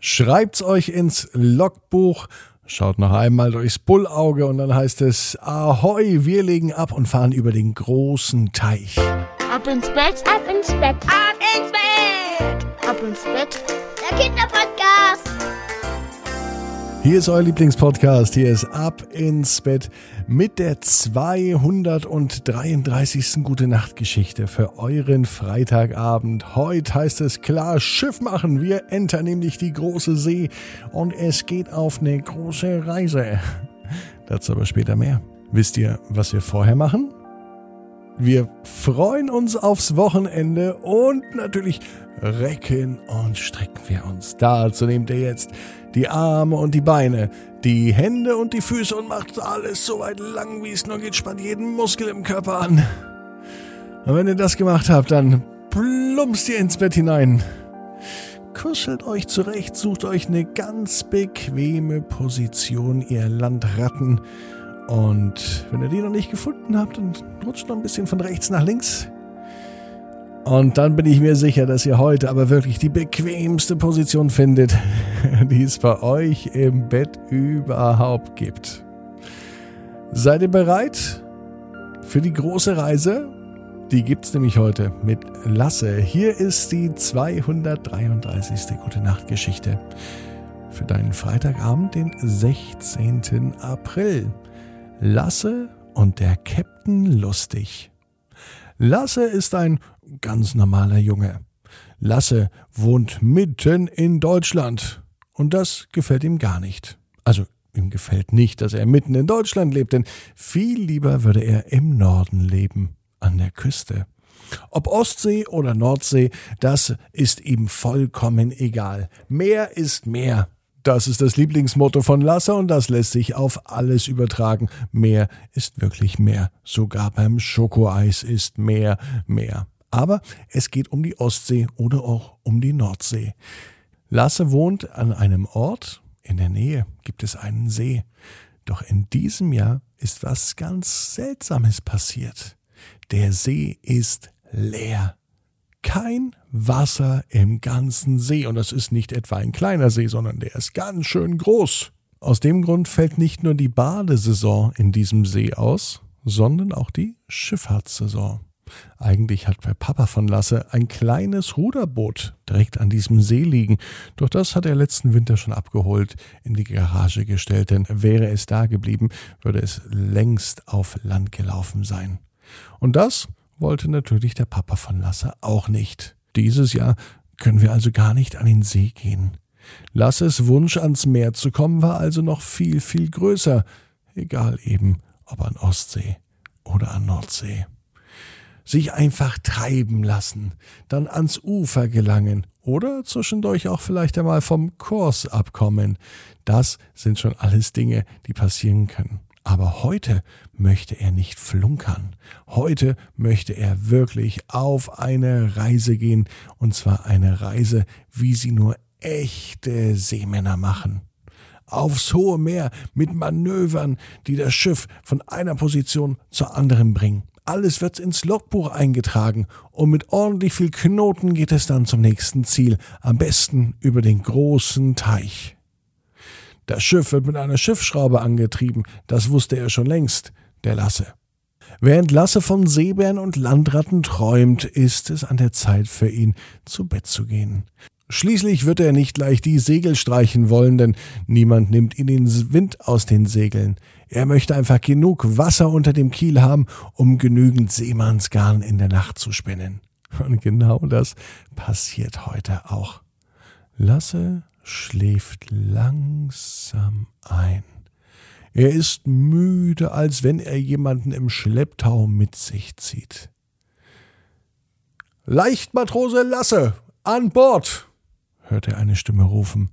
Schreibt's euch ins Logbuch, schaut noch einmal durchs Bullauge und dann heißt es Ahoi, wir legen ab und fahren über den großen Teich. Ab ins Bett, ab ins Bett, ab ins Bett, ab ins Bett. Der Kinderpodcast. Hier ist euer Lieblingspodcast. Hier ist Ab ins Bett mit der 233. Gute Nacht Geschichte für euren Freitagabend. Heute heißt es klar Schiff machen. Wir entern nämlich die große See und es geht auf eine große Reise. Dazu aber später mehr. Wisst ihr, was wir vorher machen? Wir freuen uns aufs Wochenende und natürlich recken und strecken wir uns. Dazu nehmt ihr jetzt die Arme und die Beine, die Hände und die Füße und macht alles so weit lang, wie es nur geht, spannt jeden Muskel im Körper an. Und wenn ihr das gemacht habt, dann plumpst ihr ins Bett hinein. Kuschelt euch zurecht, sucht euch eine ganz bequeme Position, ihr Landratten. Und wenn ihr die noch nicht gefunden habt, dann rutscht noch ein bisschen von rechts nach links. Und dann bin ich mir sicher, dass ihr heute aber wirklich die bequemste Position findet, die es bei euch im Bett überhaupt gibt. Seid ihr bereit für die große Reise? Die gibt's nämlich heute mit Lasse. Hier ist die 233. Gute Nacht Geschichte für deinen Freitagabend, den 16. April. Lasse und der Captain Lustig. Lasse ist ein ganz normaler Junge. Lasse wohnt mitten in Deutschland. Und das gefällt ihm gar nicht. Also ihm gefällt nicht, dass er mitten in Deutschland lebt, denn viel lieber würde er im Norden leben, an der Küste. Ob Ostsee oder Nordsee, das ist ihm vollkommen egal. Mehr ist mehr. Das ist das Lieblingsmotto von Lasse und das lässt sich auf alles übertragen. Mehr ist wirklich mehr. Sogar beim Schokoeis ist mehr, mehr. Aber es geht um die Ostsee oder auch um die Nordsee. Lasse wohnt an einem Ort, in der Nähe gibt es einen See. Doch in diesem Jahr ist was ganz Seltsames passiert. Der See ist leer kein Wasser im ganzen See. Und das ist nicht etwa ein kleiner See, sondern der ist ganz schön groß. Aus dem Grund fällt nicht nur die Badesaison in diesem See aus, sondern auch die Schifffahrtssaison. Eigentlich hat der Papa von Lasse ein kleines Ruderboot direkt an diesem See liegen. Doch das hat er letzten Winter schon abgeholt, in die Garage gestellt, denn wäre es da geblieben, würde es längst auf Land gelaufen sein. Und das wollte natürlich der Papa von Lasse auch nicht. Dieses Jahr können wir also gar nicht an den See gehen. Lasses Wunsch ans Meer zu kommen war also noch viel, viel größer, egal eben ob an Ostsee oder an Nordsee. Sich einfach treiben lassen, dann ans Ufer gelangen oder zwischendurch auch vielleicht einmal vom Kurs abkommen, das sind schon alles Dinge, die passieren können. Aber heute möchte er nicht flunkern. Heute möchte er wirklich auf eine Reise gehen. Und zwar eine Reise, wie sie nur echte Seemänner machen. Aufs hohe Meer mit Manövern, die das Schiff von einer Position zur anderen bringen. Alles wird ins Logbuch eingetragen und mit ordentlich viel Knoten geht es dann zum nächsten Ziel, am besten über den großen Teich. Das Schiff wird mit einer Schiffsschraube angetrieben, das wusste er schon längst, der Lasse. Während Lasse von Seebären und Landratten träumt, ist es an der Zeit für ihn, zu Bett zu gehen. Schließlich wird er nicht gleich die Segel streichen wollen, denn niemand nimmt ihn den Wind aus den Segeln. Er möchte einfach genug Wasser unter dem Kiel haben, um genügend Seemannsgarn in der Nacht zu spinnen. Und genau das passiert heute auch. Lasse schläft langsam ein. Er ist müde, als wenn er jemanden im Schlepptau mit sich zieht. Leichtmatrose Lasse, an Bord! hört er eine Stimme rufen.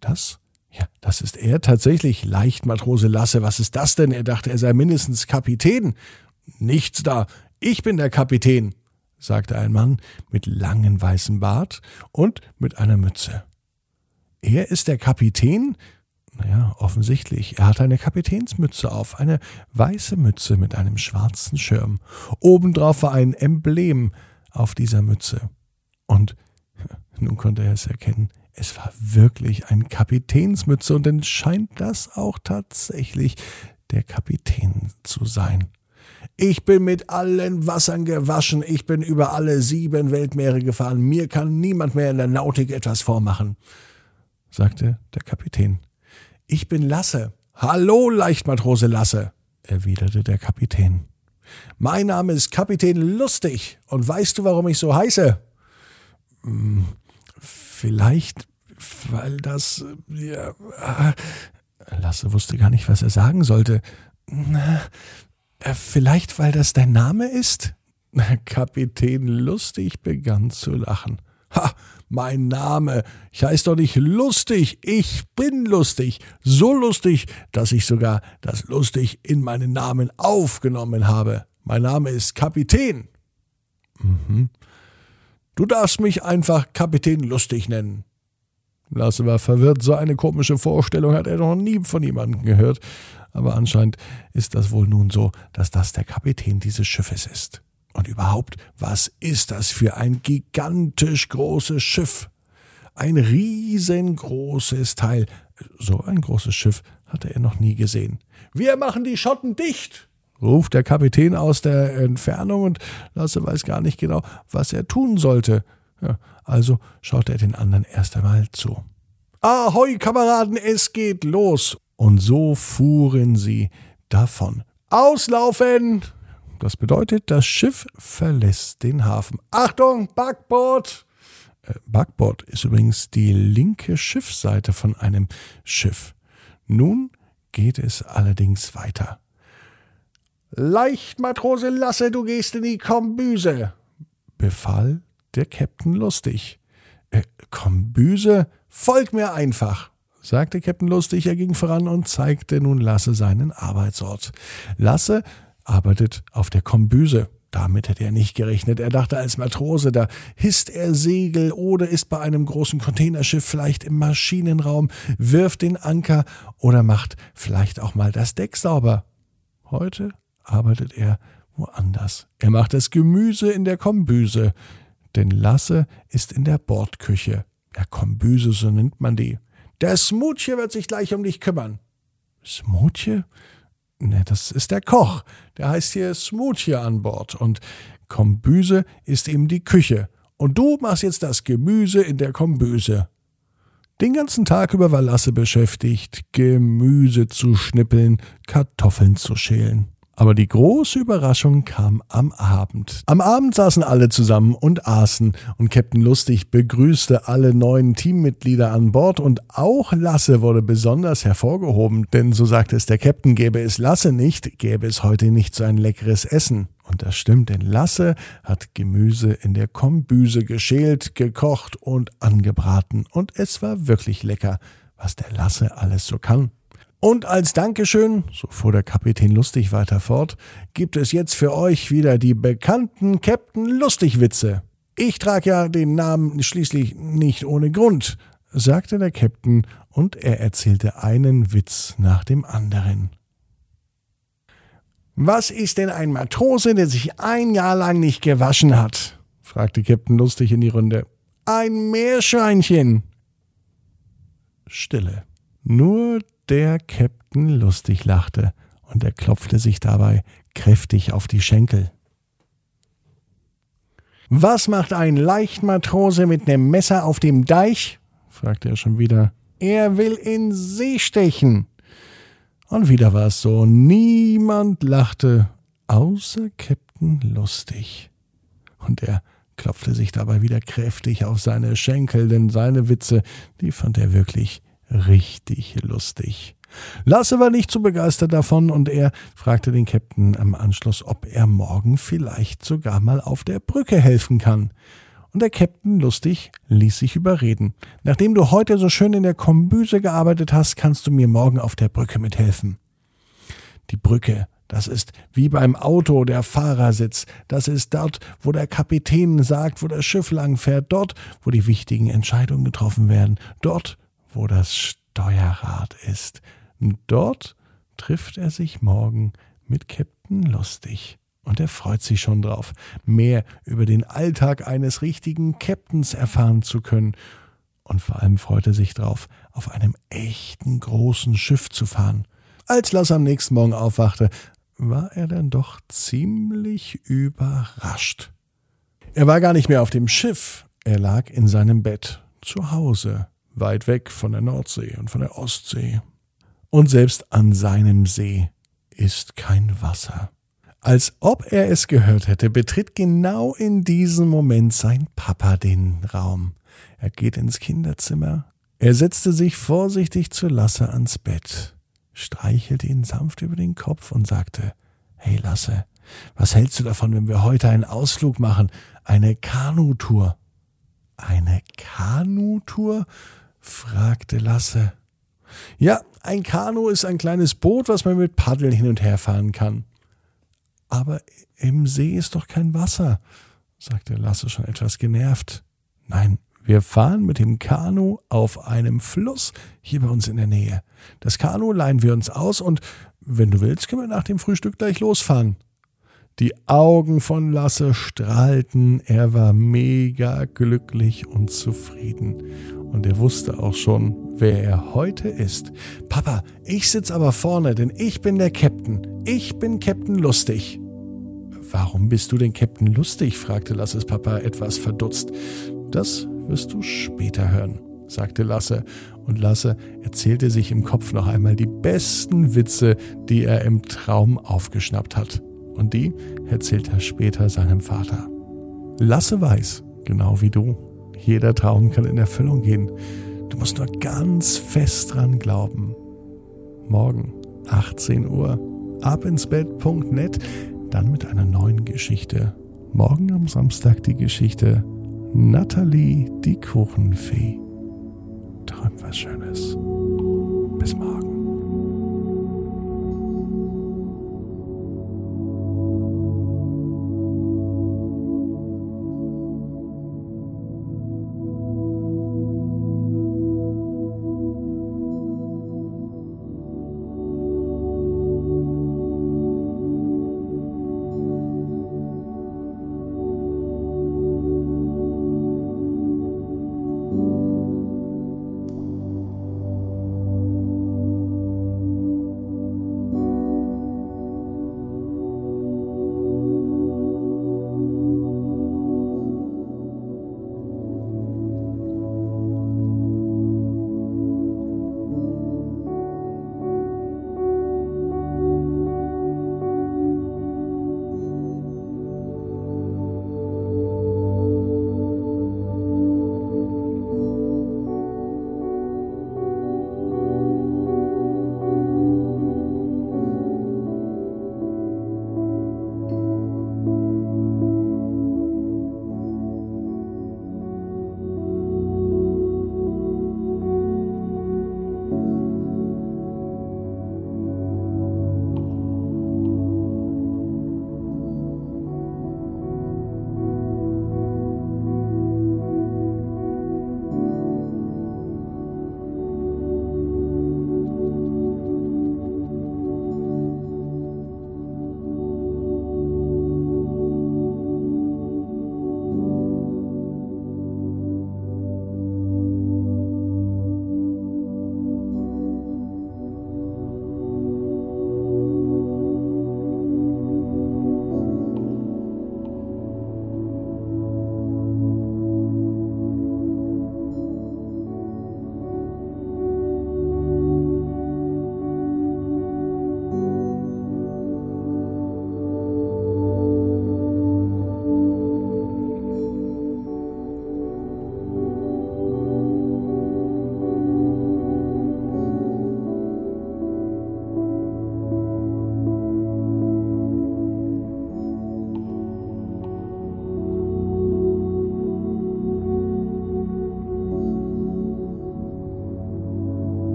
Das? Ja, das ist er tatsächlich, Leichtmatrose Lasse. Was ist das denn? Er dachte, er sei mindestens Kapitän. Nichts da, ich bin der Kapitän, sagte ein Mann mit langem weißem Bart und mit einer Mütze. Er ist der Kapitän? Naja, offensichtlich. Er hat eine Kapitänsmütze auf, eine weiße Mütze mit einem schwarzen Schirm. Obendrauf war ein Emblem auf dieser Mütze. Und nun konnte er es erkennen. Es war wirklich ein Kapitänsmütze und dann scheint das auch tatsächlich der Kapitän zu sein. Ich bin mit allen Wassern gewaschen, ich bin über alle sieben Weltmeere gefahren, mir kann niemand mehr in der Nautik etwas vormachen, sagte der Kapitän. Ich bin Lasse. Hallo, Leichtmatrose Lasse, erwiderte der Kapitän. Mein Name ist Kapitän Lustig, und weißt du, warum ich so heiße? Hm, vielleicht, weil das. Ja, äh, Lasse wusste gar nicht, was er sagen sollte. Äh, vielleicht, weil das dein Name ist? Kapitän Lustig begann zu lachen. Ha, mein Name. Ich heiße doch nicht lustig. Ich bin lustig. So lustig, dass ich sogar das lustig in meinen Namen aufgenommen habe. Mein Name ist Kapitän. Mhm. Du darfst mich einfach Kapitän lustig nennen. Lasse war verwirrt. So eine komische Vorstellung hat er noch nie von jemandem gehört aber anscheinend ist das wohl nun so, dass das der Kapitän dieses Schiffes ist. Und überhaupt, was ist das für ein gigantisch großes Schiff? Ein riesengroßes Teil. So ein großes Schiff hatte er noch nie gesehen. Wir machen die Schotten dicht, ruft der Kapitän aus der Entfernung und Lasse weiß gar nicht genau, was er tun sollte. Ja, also schaut er den anderen erst einmal zu. Ahoi, Kameraden, es geht los. Und so fuhren sie davon. Auslaufen! Das bedeutet, das Schiff verlässt den Hafen. Achtung, Backbord! Äh, Backbord ist übrigens die linke Schiffsseite von einem Schiff. Nun geht es allerdings weiter. Leicht, Matrose Lasse, du gehst in die Kombüse, befahl der Käpt'n lustig. Äh, Kombüse? Folg mir einfach sagte Captain Lustig. Er ging voran und zeigte nun Lasse seinen Arbeitsort. Lasse arbeitet auf der Kombüse. Damit hätte er nicht gerechnet. Er dachte als Matrose, da hisst er Segel oder ist bei einem großen Containerschiff vielleicht im Maschinenraum, wirft den Anker oder macht vielleicht auch mal das Deck sauber. Heute arbeitet er woanders. Er macht das Gemüse in der Kombüse, denn Lasse ist in der Bordküche. Ja, Kombüse, so nennt man die. Der Smoothie wird sich gleich um dich kümmern. Smoothie? Ne, das ist der Koch. Der heißt hier Smoothie an Bord. Und Kombüse ist eben die Küche. Und du machst jetzt das Gemüse in der Kombüse. Den ganzen Tag über war Lasse beschäftigt, Gemüse zu schnippeln, Kartoffeln zu schälen. Aber die große Überraschung kam am Abend. Am Abend saßen alle zusammen und aßen und Captain Lustig begrüßte alle neuen Teammitglieder an Bord und auch Lasse wurde besonders hervorgehoben, denn so sagte es der Captain, gäbe es Lasse nicht, gäbe es heute nicht so ein leckeres Essen. Und das stimmt, denn Lasse hat Gemüse in der Kombüse geschält, gekocht und angebraten und es war wirklich lecker, was der Lasse alles so kann. Und als Dankeschön, so fuhr der Kapitän lustig weiter fort, gibt es jetzt für euch wieder die bekannten Captain Lustig-Witze. Ich trage ja den Namen schließlich nicht ohne Grund, sagte der Captain, und er erzählte einen Witz nach dem anderen. Was ist denn ein Matrose, der sich ein Jahr lang nicht gewaschen hat? fragte Captain Lustig in die Runde. Ein Meerschweinchen. Stille. Nur der Captain lustig lachte und er klopfte sich dabei kräftig auf die Schenkel. Was macht ein Leichtmatrose mit nem Messer auf dem Deich? fragte er schon wieder. Er will in See stechen. Und wieder war es so, niemand lachte, außer Captain Lustig. Und er klopfte sich dabei wieder kräftig auf seine Schenkel, denn seine Witze, die fand er wirklich richtig lustig. Lasse war nicht so begeistert davon und er fragte den Captain am Anschluss, ob er morgen vielleicht sogar mal auf der Brücke helfen kann. Und der Captain, lustig, ließ sich überreden. Nachdem du heute so schön in der Kombüse gearbeitet hast, kannst du mir morgen auf der Brücke mithelfen. Die Brücke, das ist wie beim Auto der Fahrersitz. Das ist dort, wo der Kapitän sagt, wo das Schiff langfährt. Dort, wo die wichtigen Entscheidungen getroffen werden. Dort, wo das Steuerrad ist. Dort trifft er sich morgen mit Captain Lustig. Und er freut sich schon drauf, mehr über den Alltag eines richtigen Captains erfahren zu können. Und vor allem freut er sich drauf, auf einem echten großen Schiff zu fahren. Als Lasse am nächsten Morgen aufwachte, war er dann doch ziemlich überrascht. Er war gar nicht mehr auf dem Schiff, er lag in seinem Bett, zu Hause, weit weg von der Nordsee und von der Ostsee. Und selbst an seinem See ist kein Wasser. Als ob er es gehört hätte, betritt genau in diesem Moment sein Papa den Raum. Er geht ins Kinderzimmer. Er setzte sich vorsichtig zu Lasse ans Bett, streichelte ihn sanft über den Kopf und sagte, Hey Lasse, was hältst du davon, wenn wir heute einen Ausflug machen, eine Kanutour? Eine Kanutour? Fragte Lasse. Ja, ein Kanu ist ein kleines Boot, was man mit Paddeln hin und her fahren kann. Aber im See ist doch kein Wasser, sagte Lasse schon etwas genervt. Nein, wir fahren mit dem Kanu auf einem Fluss hier bei uns in der Nähe. Das Kanu leihen wir uns aus und wenn du willst, können wir nach dem Frühstück gleich losfahren. Die Augen von Lasse strahlten, er war mega glücklich und zufrieden. Und er wusste auch schon, wer er heute ist. Papa, ich sitz aber vorne, denn ich bin der Captain. Ich bin Captain Lustig. Warum bist du denn Captain Lustig? fragte Lasses Papa etwas verdutzt. Das wirst du später hören, sagte Lasse, und Lasse erzählte sich im Kopf noch einmal die besten Witze, die er im Traum aufgeschnappt hat. Und die erzählt er später seinem Vater. Lasse weiß, genau wie du, jeder Traum kann in Erfüllung gehen. Du musst nur ganz fest dran glauben. Morgen, 18 Uhr, abinsbett.net dann mit einer neuen Geschichte. Morgen am Samstag die Geschichte Natalie, die Kuchenfee. Träum was Schönes. Bis morgen.